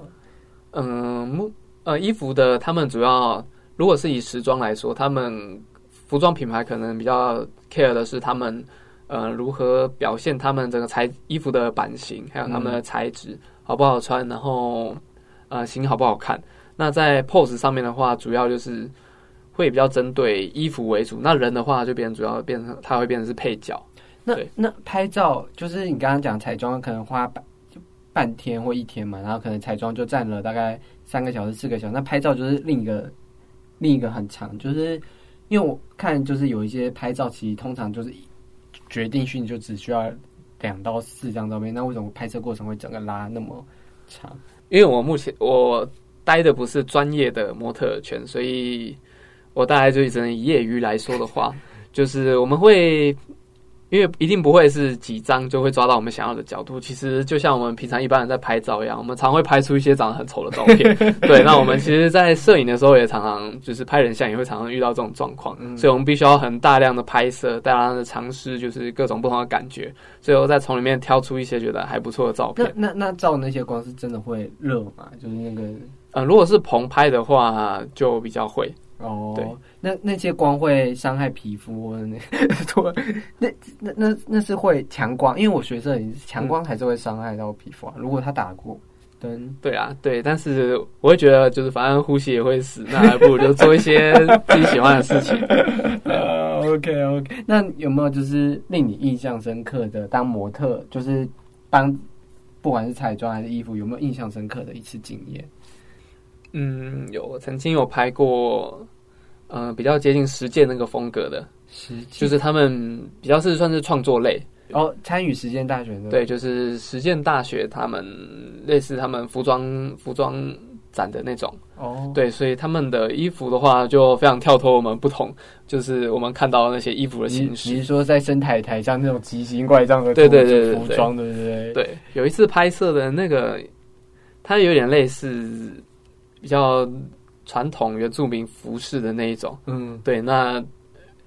S2: 嗯，木呃，衣服的他们主要如果是以时装来说，他们。服装品牌可能比较 care 的是他们，呃，如何表现他们整个材衣服的版型，还有他们的材质好不好穿，然后呃型好不好看。那在 pose 上面的话，主要就是会比较针对衣服为主。那人的话就变成主要变成它会变成是配角。
S1: 那那拍照就是你刚刚讲彩妆可能花半半天或一天嘛，然后可能彩妆就占了大概三个小时四个小时。那拍照就是另一个另一个很长，就是。因为我看就是有一些拍照，其实通常就是决定性就只需要两到四张照片，那为什么拍摄过程会整个拉那么长？
S2: 因为我目前我待的不是专业的模特圈，所以我大概就只能以业余来说的话，就是我们会。因为一定不会是几张就会抓到我们想要的角度。其实就像我们平常一般人在拍照一样，我们常会拍出一些长得很丑的照片。对，那我们其实，在摄影的时候也常常就是拍人像，也会常常遇到这种状况。所以我们必须要很大量的拍摄，大量的尝试，就是各种不同的感觉，最后再从里面挑出一些觉得还不错的照片。
S1: 那那那照那些光是真的会热吗？就是那个，
S2: 呃，如果是棚拍的话，就比较会。
S1: 哦，对，那那些光会伤害皮肤，那那那那那是会强光，因为我学摄影，强光还是会伤害到皮肤啊。如果他打过灯，
S2: 对啊，对，但是我会觉得，就是反正呼吸也会死，那还不如就做一些自己喜欢的事情。
S1: 啊，OK OK，那有没有就是令你印象深刻的当模特，就是帮不管是彩妆还是衣服，有没有印象深刻的一次经验？
S2: 嗯，有曾经有拍过，呃，比较接近实践那个风格的，
S1: 实
S2: 就是他们比较是算是创作类，
S1: 哦，参与实践大学的，
S2: 对，就是实践大学他们类似他们服装服装展的那种，哦，对，所以他们的衣服的话就非常跳脱我们不同，就是我们看到那些衣服的形式，
S1: 你是说在生台台上那种奇形怪状的
S2: 对对对
S1: 服装，对不对？
S2: 对，有一次拍摄的那个，它有点类似。比较传统原住民服饰的那一种，嗯，对，那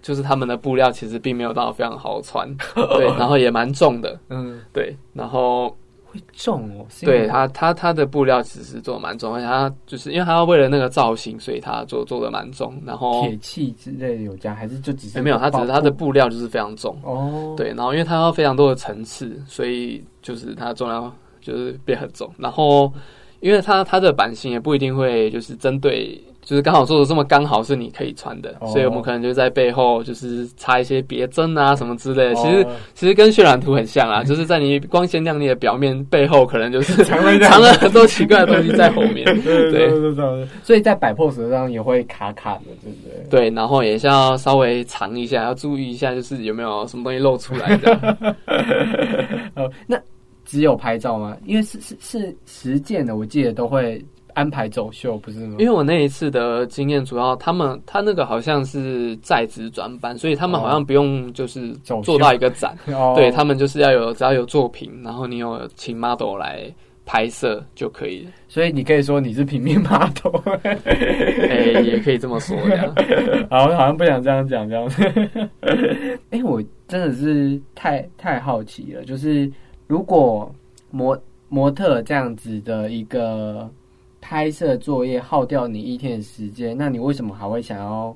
S2: 就是他们的布料其实并没有到非常好穿，对，然后也蛮重的，嗯，对，然后
S1: 会重哦，
S2: 对他他他的布料其实做蛮重，而且他就是因为他要为了那个造型，所以他做做的蛮重，然后
S1: 铁器之类的有加还是就只是
S2: 没有，他只是他的布料就是非常重哦，对，然后因为他要非常多的层次，所以就是它重量就是变很重，然后。因为它它的版型也不一定会就是针对。就是刚好做的这么刚好是你可以穿的，所以我们可能就在背后就是插一些别针啊什么之类的。其实其实跟渲染图很像啊，就是在你光鲜亮丽的表面背后，可能就是 藏了很多奇怪的东西在后面。对对
S1: 对，所以在摆 pose 上也会卡卡的，对不对？
S2: 对，然后也是要稍微藏一下，要注意一下，就是有没有什么东西露出来的。
S1: 哦，那只有拍照吗？因为是是是实践的，我记得都会。安排走秀不是吗？
S2: 因为我那一次的经验，主要他们他那个好像是在职专班，所以他们好像不用就是做到一个展，对他们就是要有只要有作品，然后你有请 model 来拍摄就可以了。
S1: 所以你可以说你是平面 model，
S2: 哎，也可以这么说呀。
S1: 好，好像不想这样讲这样子。哎，我真的是太太好奇了，就是如果模模特这样子的一个。拍摄作业耗掉你一天的时间，那你为什么还会想要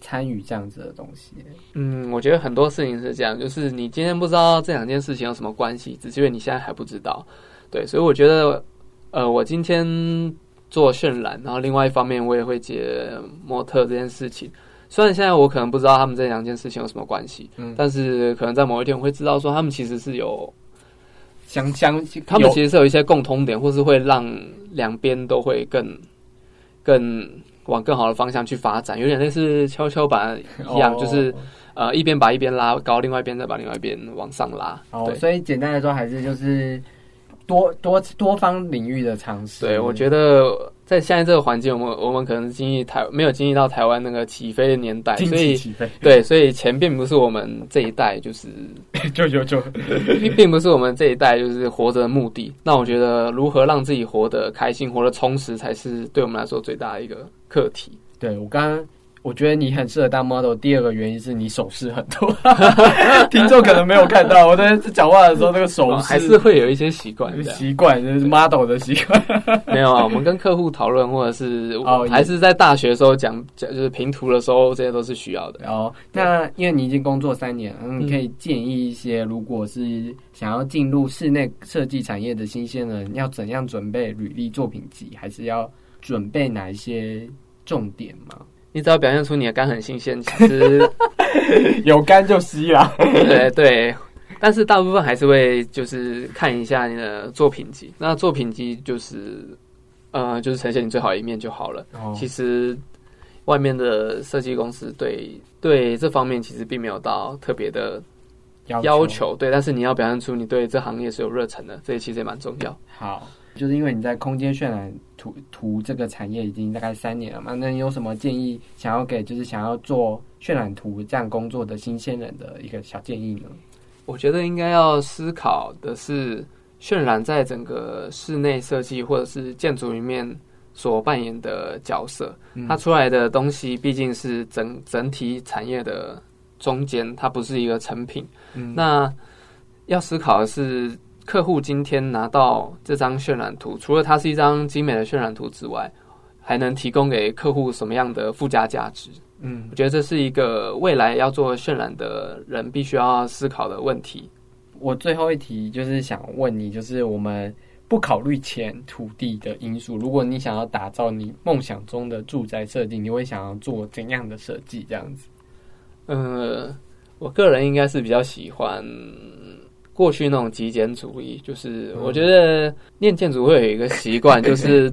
S1: 参与这样子的东西？
S2: 嗯，我觉得很多事情是这样，就是你今天不知道这两件事情有什么关系，只是因为你现在还不知道。对，所以我觉得，呃，我今天做渲染，然后另外一方面我也会接模特这件事情。虽然现在我可能不知道他们这两件事情有什么关系，嗯，但是可能在某一天我会知道说他们其实是有。
S1: 相相，
S2: 他们其实是有一些共通点，或是会让两边都会更更往更好的方向去发展，有点类似跷跷板一样，就是呃一边把一边拉高，另外一边再把另外一边往上拉。
S1: 哦，所以简单来说，还是就是多多多方领域的尝试。
S2: 对，我觉得。在现在这个环境，我们我们可能经历台没有经历到台湾那个起飞的年代，所以 对，所以钱并不是我们这一代就是
S1: 就就就，
S2: 并不是我们这一代就是活着的目的。那我觉得如何让自己活得开心、活得充实，才是对我们来说最大的一个课题。
S1: 对我刚刚。我觉得你很适合当 model。第二个原因是你手势很多，听众可能没有看到我在讲话的时候那个手势，
S2: 还是会有一些习惯，
S1: 习惯就是 model 的习惯。
S2: 没有啊，我们跟客户讨论，或者是哦还是在大学的时候讲讲，就是平图的时候，这些都是需要的。
S1: 哦，那因为你已经工作三年，你可以建议一些，如果是想要进入室内设计产业的新鲜人，要怎样准备履历作品集，还是要准备哪一些重点吗？
S2: 你只要表现出你的肝很新鲜，其实
S1: 有肝就吸了。
S2: 对对，但是大部分还是会就是看一下你的作品集。那作品集就是呃，就是呈现你最好一面就好了。其实外面的设计公司对对这方面其实并没有到特别的要求。对，但是你要表现出你对这行业是有热忱的，这其实也蛮重要。
S1: 好。就是因为你在空间渲染图图这个产业已经大概三年了嘛，那你有什么建议想要给就是想要做渲染图这样工作的新鲜人的一个小建议呢？
S2: 我觉得应该要思考的是，渲染在整个室内设计或者是建筑里面所扮演的角色，它出来的东西毕竟是整整体产业的中间，它不是一个成品。那要思考的是。客户今天拿到这张渲染图，除了它是一张精美的渲染图之外，还能提供给客户什么样的附加价值？嗯，我觉得这是一个未来要做渲染的人必须要思考的问题。
S1: 我最后一题就是想问你，就是我们不考虑钱、土地的因素，如果你想要打造你梦想中的住宅设计，你会想要做怎样的设计？这样子？
S2: 呃，我个人应该是比较喜欢。过去那种极简主义，就是我觉得念建筑会有一个习惯，就是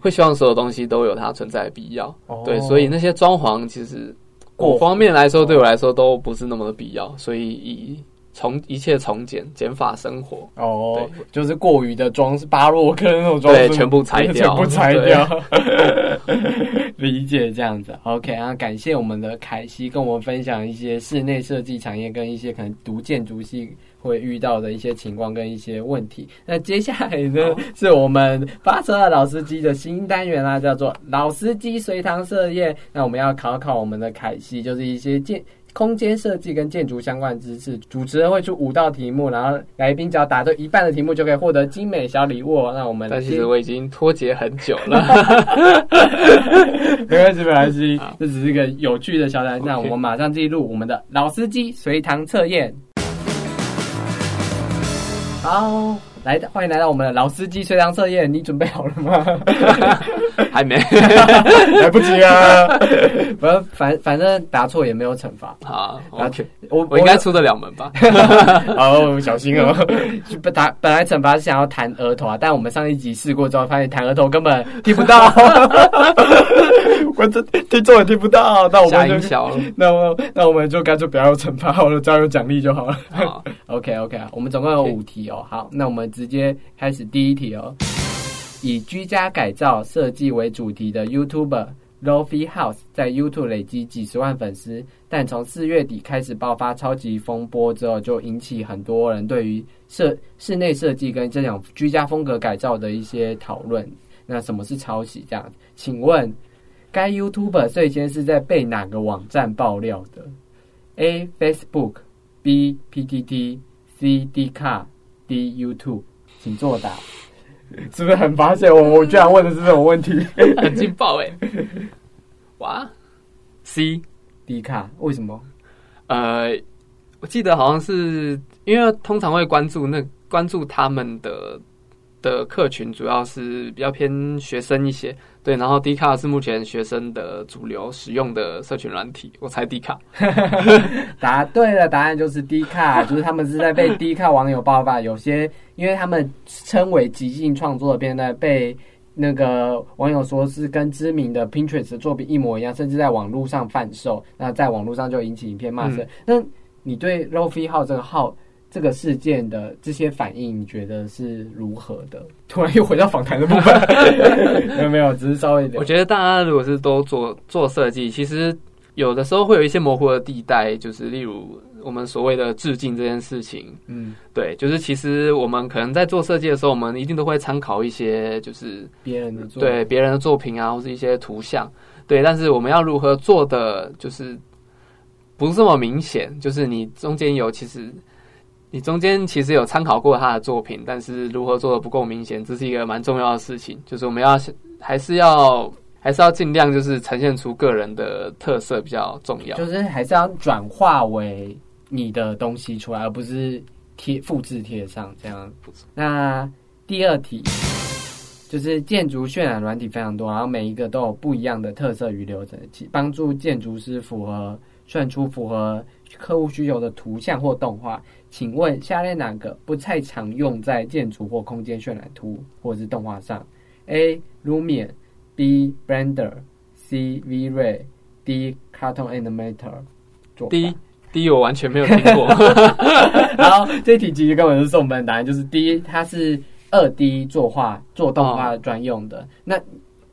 S2: 会希望所有东西都有它存在的必要。对，所以那些装潢其实，各方面来说对我来说都不是那么的必要。所以以从一切从简、减法生活。
S1: 哦，对，就是过于的装是巴洛克那种装
S2: 对，全部拆掉，
S1: 全部拆掉。理解这样子，OK 啊，感谢我们的凯西跟我们分享一些室内设计产业跟一些可能读建筑系。会遇到的一些情况跟一些问题。那接下来呢，是我们发车的老司机的新单元啦，叫做“老司机随堂设业”。那我们要考考我们的凯西，就是一些建空间设计跟建筑相关知识。主持人会出五道题目，然后来宾只要答对一半的题目，就可以获得精美小礼物。那我们
S2: 但其实我已经脱节很久了，
S1: 没关系，没关系，这只是一个有趣的小单。那我们马上进入我们的老司机随堂测验。好，来，欢迎来到我们的老司机随堂测验，你准备好了吗？
S2: 还没，
S1: 来不及啊！反反反正答错也没有惩罚。
S2: 好，OK，
S1: 我
S2: 我应该出得了门吧？
S1: 好，小心哦。本答本来惩罚是想要弹额头啊，但我们上一集试过之后，发现弹额头根本听不到，我这听众也听不到。那我们就那我那我们就干脆不要惩罚好了，只要有奖励就好了。好 OK OK，我们总共有五题哦。好，那我们直接开始第一题哦。以居家改造设计为主题的 YouTuber Lofi House 在 YouTube 累积几十万粉丝，但从四月底开始爆发超级风波之后，就引起很多人对于设室内设计跟这种居家风格改造的一些讨论。那什么是抄袭？这样，请问该 YouTuber 最先是在被哪个网站爆料的？A Facebook B PTT C D Car D YouTube，请作答。是不是很发现我？我居然问的是这种问题，
S2: 很劲爆哎！哇，C
S1: 迪卡为什么？
S2: 呃，我记得好像是因为通常会关注那关注他们的。的客群主要是比较偏学生一些，对，然后低卡是目前学生的主流使用的社群软体，我猜低卡。
S1: 答对了，答案就是低卡，就是他们是在被低卡网友爆发，有些因为他们称为即兴创作的片段，被那个网友说是跟知名的 Pinterest 作品一模一样，甚至在网络上贩售，那在网络上就引起一片骂声。那你对 Rofi 号这个号？这个事件的这些反应，你觉得是如何的？突然又回到访谈的部分，没有没有，只是稍微。
S2: 我觉得大家如果是都做做设计，其实有的时候会有一些模糊的地带，就是例如我们所谓的致敬这件事情。嗯，对，就是其实我们可能在做设计的时候，我们一定都会参考一些就是
S1: 别人的
S2: 对别人的作品啊，或是一些图像。对，但是我们要如何做的，就是不是这么明显，就是你中间有其实。你中间其实有参考过他的作品，但是如何做的不够明显，这是一个蛮重要的事情。就是我们要还是要还是要尽量就是呈现出个人的特色比较重要。
S1: 就是还是要转化为你的东西出来，而不是贴复制贴上这样。那第二题就是建筑渲染软体非常多，然后每一个都有不一样的特色与流程，帮助建筑师符合算出符合客户需求的图像或动画。请问下列哪个不太常用在建筑或空间渲染图或者是动画上？A. Lumion，B. Blender，C. V-Ray，D. Cartoon Animator。
S2: D D 我完全没有听过。
S1: 然后这题其实根本是送分答案，就是 D，它是二 D 作画做动画专用的。那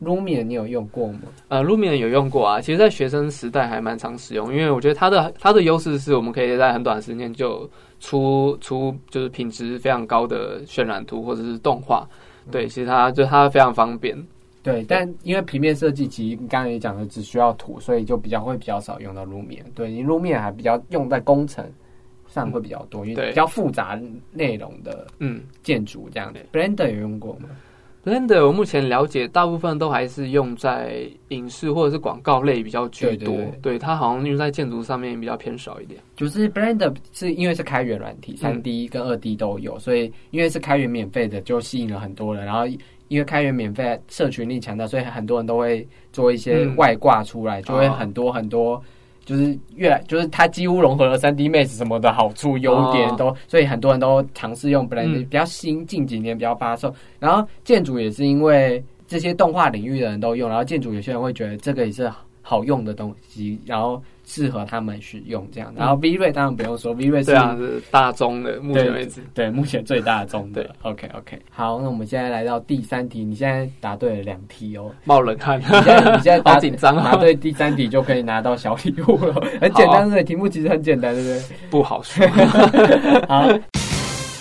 S1: Lumion 你有用过吗？
S2: 呃，Lumion 有用过啊，其实，在学生时代还蛮常使用，因为我觉得它的它的优势是我们可以在很短时间就出出就是品质非常高的渲染图或者是动画。对，其实它就它非常方便。
S1: 对，但因为平面设计其实刚才也讲的只需要图，所以就比较会比较少用到 Lumion。对你 Lumion 还比较用在工程上会比较多，因为比较复杂内容的嗯建筑这样的。Blender 有用过吗
S2: ？Blender 我目前了解，大部分都还是用在影视或者是广告类比较居多。对它好像用在建筑上面比较偏少一点。
S1: 就是 Blender 是因为是开源软体，三 D 跟二 D 都有，所以因为是开源免费的，就吸引了很多人。然后因为开源免费，社群力强大，所以很多人都会做一些外挂出来，就会很多很多。就是越来，就是它几乎融合了三 D Max 什么的好处、优点都，所以很多人都尝试用 Blender，比较新，近几年比较发售。然后建筑也是因为这些动画领域的人都用，然后建筑有些人会觉得这个也是好用的东西，然后。适合他们使用这样，然后 V 瑞当然不用说，V 瑞
S2: 是是大宗的，目前为止
S1: 对目前最大宗的。OK OK，好，那我们现在来到第三题，你现在答对了两题哦，
S2: 冒冷汗，
S1: 你现在你现在
S2: 好紧张，
S1: 答对第三题就可以拿到小礼物了，很简单对，题目其实很简单，对不对？
S2: 不好说。
S1: 好。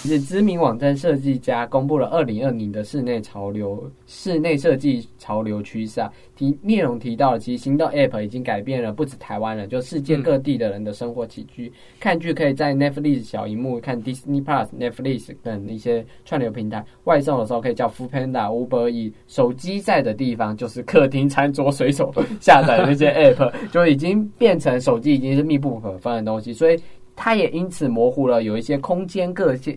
S1: 是知名网站设计家公布了二零二零的室内潮流室内设计潮流趋势啊，提内容提到了，其实行动 App 已经改变了不止台湾人，就世界各地的人的生活起居。看剧可以在 Netflix 小荧幕看 Disney Plus、Netflix 等一些串流平台，外送的时候可以叫 Food Panda、Uber E，手机在的地方就是客厅餐桌 随手下载那些 App，就已经变成手机已经是密不可分的东西，所以。它也因此模糊了有一些空间个性、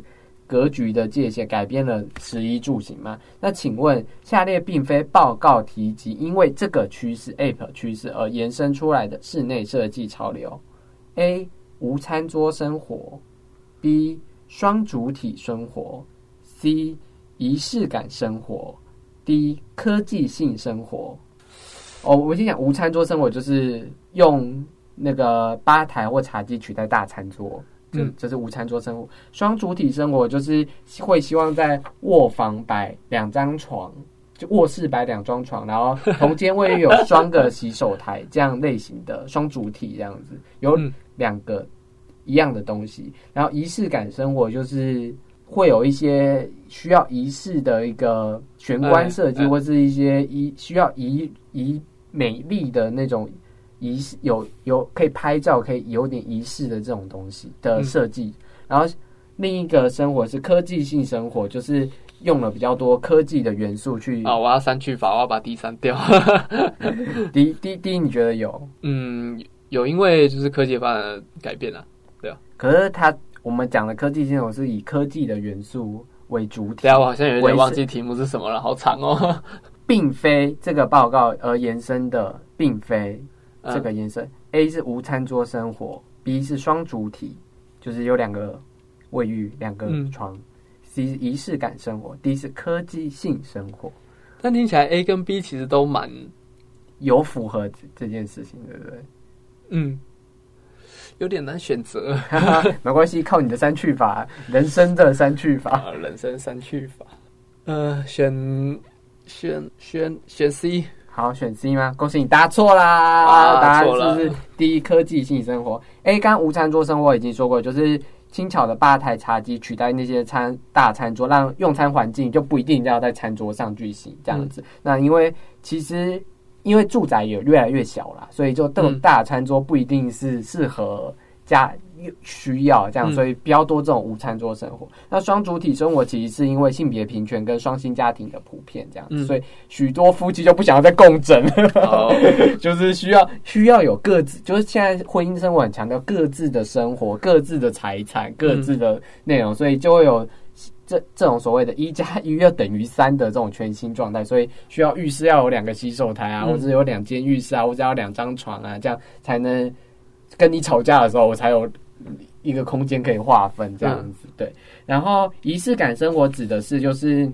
S1: 格局的界限，改变了食衣住行吗？那请问，下列并非报告提及，因为这个趋势 App 趋势而延伸出来的室内设计潮流：A. 无餐桌生活；B. 双主体生活；C. 仪式感生活；D. 科技性生活。哦，我先讲无餐桌生活，就是用那个吧台或茶几取代大餐桌。这这是无餐桌生活，双主体生活就是会希望在卧房摆两张床，就卧室摆两张床，然后同间卫浴有 双个洗手台，这样类型的双主体这样子，有两个一样的东西。然后仪式感生活就是会有一些需要仪式的一个玄关设计，或是一些仪需要仪仪美丽的那种。仪式有有可以拍照，可以有点仪式的这种东西的设计。然后另一个生活是科技性生活，就是用了比较多科技的元素去。
S2: 啊，我要删去法，我要把 D 删掉。
S1: D D D，你觉得有？
S2: 嗯，有，因为就是科技发展改变了，对啊。
S1: 可是它我们讲的科技性生活是以科技的元素为主体。
S2: 对啊，我好像有点忘记题目是什么了，好长哦。
S1: 并非这个报告而延伸的，并非。这个颜色，A 是无餐桌生活，B 是双主体，就是有两个卫浴、两个床，C 是仪式感生活，D 是科技性生活。
S2: 但听起来 A 跟 B 其实都蛮
S1: 有符合这件事情，对不对？
S2: 嗯，有点难选择
S1: 没关系，靠你的三去法，人生的三去法，
S2: 人生三去法。呃，选选选选 C。
S1: 好，选 C 吗？恭喜你答错啦！答案是是第一科技性生活。A 刚无餐桌生活已经说过，就是轻巧的吧台茶几取代那些餐大餐桌，让用餐环境就不一定要在餐桌上举行这样子。那因为其实因为住宅也越来越小了，所以就这种大餐桌不一定是适合家。需要这样，所以比较多这种无餐桌生活。那双主体生活其实是因为性别平权跟双薪家庭的普遍这样子，所以许多夫妻就不想要再共枕，就是需要需要有各自，就是现在婚姻生活很强调各自的生活、各自的财产、各自的内容，所以就会有这这种所谓的“一加一要等于三”的这种全新状态。所以需要浴室要有两个洗手台啊，或者有两间浴室啊，或者要两张床啊，这样才能跟你吵架的时候我才有。一个空间可以划分这样子，对。然后仪式感生活指的是，就是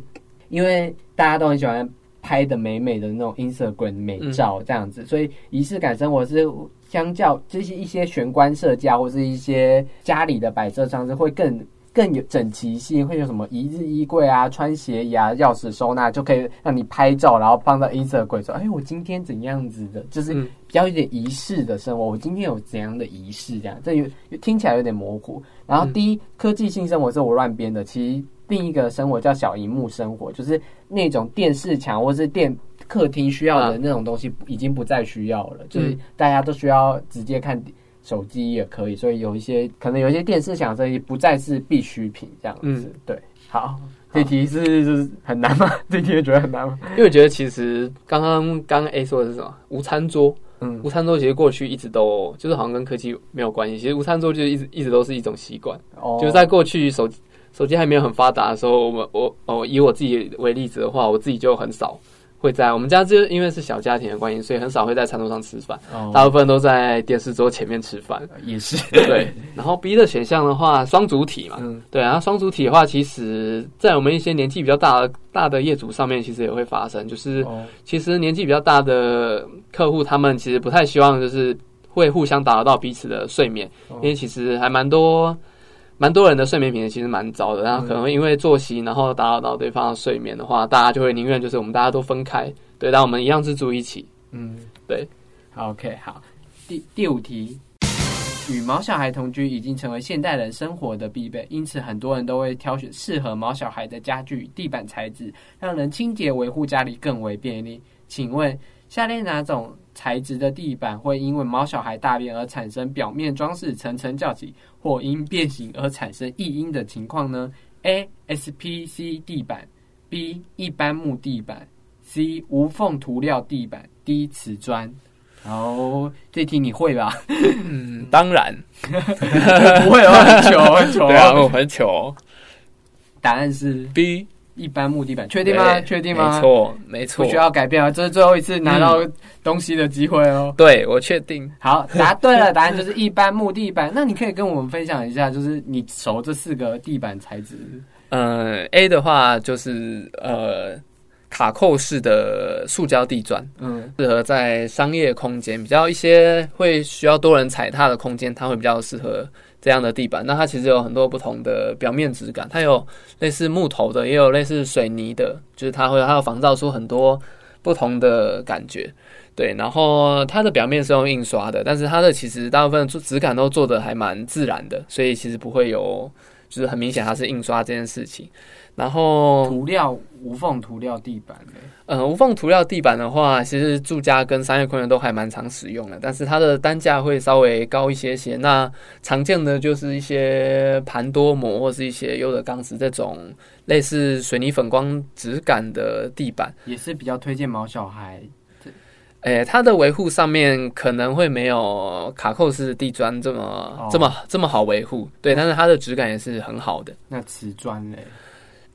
S1: 因为大家都很喜欢拍的美美的那种 Instagram 美照这样子，所以仪式感生活是相较这些一些玄关设计或是一些家里的摆设上是会更。更有整齐性，会有什么一日衣柜啊、穿鞋椅啊、钥匙收纳，就可以让你拍照，然后放到 Instagram 说：“哎，我今天怎样子的？”就是比较有点仪式的生活。我今天有怎样的仪式？这样，这有听起来有点模糊。然后，第一，科技性生活是我乱编的。其实，另一个生活叫小荧幕生活，就是那种电视墙或是电客厅需要的那种东西，已经不再需要了。就是大家都需要直接看。手机也可以，所以有一些可能有一些电视响声不再是必需品这样子。对，好，这题是很难吗？这题觉得很难吗？
S2: 因为我觉得其实刚刚刚 A 说的是什么？无餐桌，嗯，无餐桌其实过去一直都就是好像跟科技没有关系。其实无餐桌就是一直一直都是一种习惯。哦，就是在过去手手机还没有很发达的时候，我我哦以我自己为例子的话，我自己就很少。会在我们家，就因为是小家庭的关系，所以很少会在餐桌上吃饭，大部分都在电视桌前面吃饭。
S1: 也是
S2: 对。然后 B 的选项的话，双主体嘛，对。然后双主体的话，其实，在我们一些年纪比较大的大的业主上面，其实也会发生，就是其实年纪比较大的客户，他们其实不太希望就是会互相打扰到彼此的睡眠，因为其实还蛮多。蛮多人的睡眠品质其实蛮糟的，然后可能因为作息，然后打扰到对方的睡眠的话，大家就会宁愿就是我们大家都分开，对，但我们一样是住一起，嗯，对。
S1: OK，好，第第五题，与毛小孩同居已经成为现代人生活的必备，因此很多人都会挑选适合毛小孩的家具、地板材质，让人清洁维护家里更为便利。请问下列哪种？材质的地板会因为毛小孩大便而产生表面装饰层层较起，或因变形而产生异音的情况呢？A S P C 地板，B 一般木地板，C 无缝涂料地板，D 瓷砖。哦，这题你会吧？
S2: 嗯，当然
S1: 不会，哦很糗，很糗，
S2: 对啊，我很糗。
S1: 答案是
S2: B。
S1: 一般木地板，确定吗？确定吗？
S2: 没错，没错，
S1: 不需要改变啊！这是最后一次拿到东西的机会哦。
S2: 对，我确定。
S1: 好，答对了，答案就是一般木地板。那你可以跟我们分享一下，就是你熟这四个地板材质。
S2: 呃，A 的话就是呃卡扣式的塑胶地砖，嗯，适合在商业空间比较一些会需要多人踩踏的空间，它会比较适合。这样的地板，那它其实有很多不同的表面质感，它有类似木头的，也有类似水泥的，就是它会它有仿造出很多不同的感觉，对。然后它的表面是用印刷的，但是它的其实大部分质感都做的还蛮自然的，所以其实不会有就是很明显它是印刷这件事情。然后
S1: 涂料无缝涂料地板
S2: 呃，无缝涂料地板的话，其实住家跟商业空间都还蛮常使用的，但是它的单价会稍微高一些些。那常见的就是一些盘多膜或是一些优的钢丝这种类似水泥粉光质感的地板，
S1: 也是比较推荐毛小孩。
S2: 诶，它的维护上面可能会没有卡扣式地砖这么这么这么好维护，对，但是它的质感也是很好的。
S1: 那瓷砖嘞？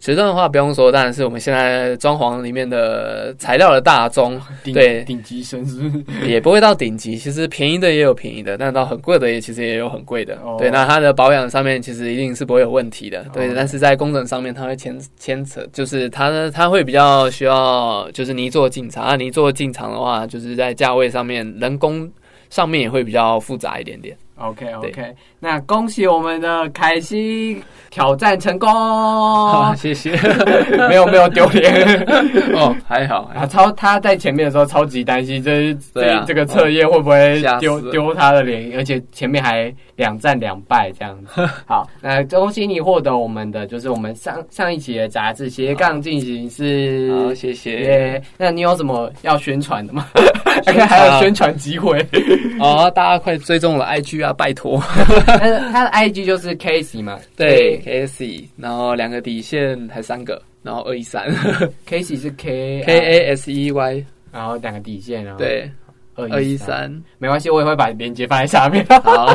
S2: 瓷砖的话不用说，当然是我们现在装潢里面的材料的大宗，对，
S1: 顶级
S2: 也不会到顶级，其实便宜的也有便宜的，但到很贵的也其实也有很贵的。对，那它的保养上面其实一定是不会有问题的，对，但是在工程上面它会牵牵扯，就是它它会比较需要就是泥做进场，啊，泥做进场的话，就是在价位上面人工上面也会比较复杂一点点。
S1: OK OK，那恭喜我们的凯西挑战成功，好
S2: 谢谢，
S1: 没有没有丢脸。
S2: 哦，还好
S1: 啊。超他在前面的时候超级担心，这这这个测验会不会丢丢他的脸，而且前面还两战两败这样子。好，那恭喜你获得我们的就是我们上上一期的杂志斜杠进行式，
S2: 好谢谢。
S1: 那你有什么要宣传的吗？还有宣传机会。
S2: 哦，大家快追踪我的 IG 啊！拜托，
S1: 他的他的 IG 就是 Casey 嘛，
S2: 对，Casey，然后两个底线还三个，然后二一三
S1: ，Casey 是 K
S2: K A S E Y，
S1: 然后两个底线，然后
S2: 对。二一三，
S1: 没关系，我也会把链接放在下面。
S2: 好，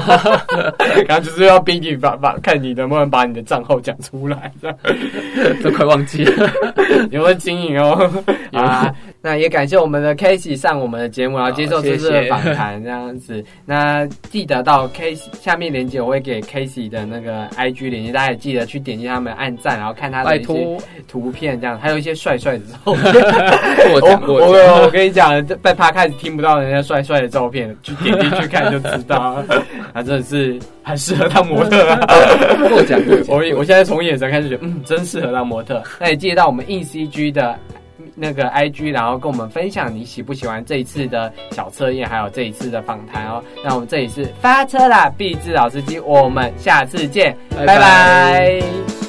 S1: 刚就是要逼你把把看你能不能把你的账号讲出来，
S2: 都快忘记了，
S1: 有没 有经营哦？啊，那也感谢我们的 k a s e y 上我们的节目，然后接受这次的访谈，这样子。那记得到 k a s e y 下面链接，我会给 k a s e y 的那个 IG 链接，大家也记得去点击他们按赞，然后看他的一些图片，这样还有一些帅帅的照片。
S2: 我
S1: 我我跟你讲，在他开始听不到。人家帅帅的照片，去点进去看就知道，他 真的是很适合当模特。
S2: 过奖过奖，
S1: 我我现在从眼神开始觉得，嗯，真适合当模特。那也记得到我们 E C G 的那个 I G，然后跟我们分享你喜不喜欢这一次的小测验，还有这一次的访谈哦。那我们这里是发车啦，毕志老司机，我们下次见，拜拜。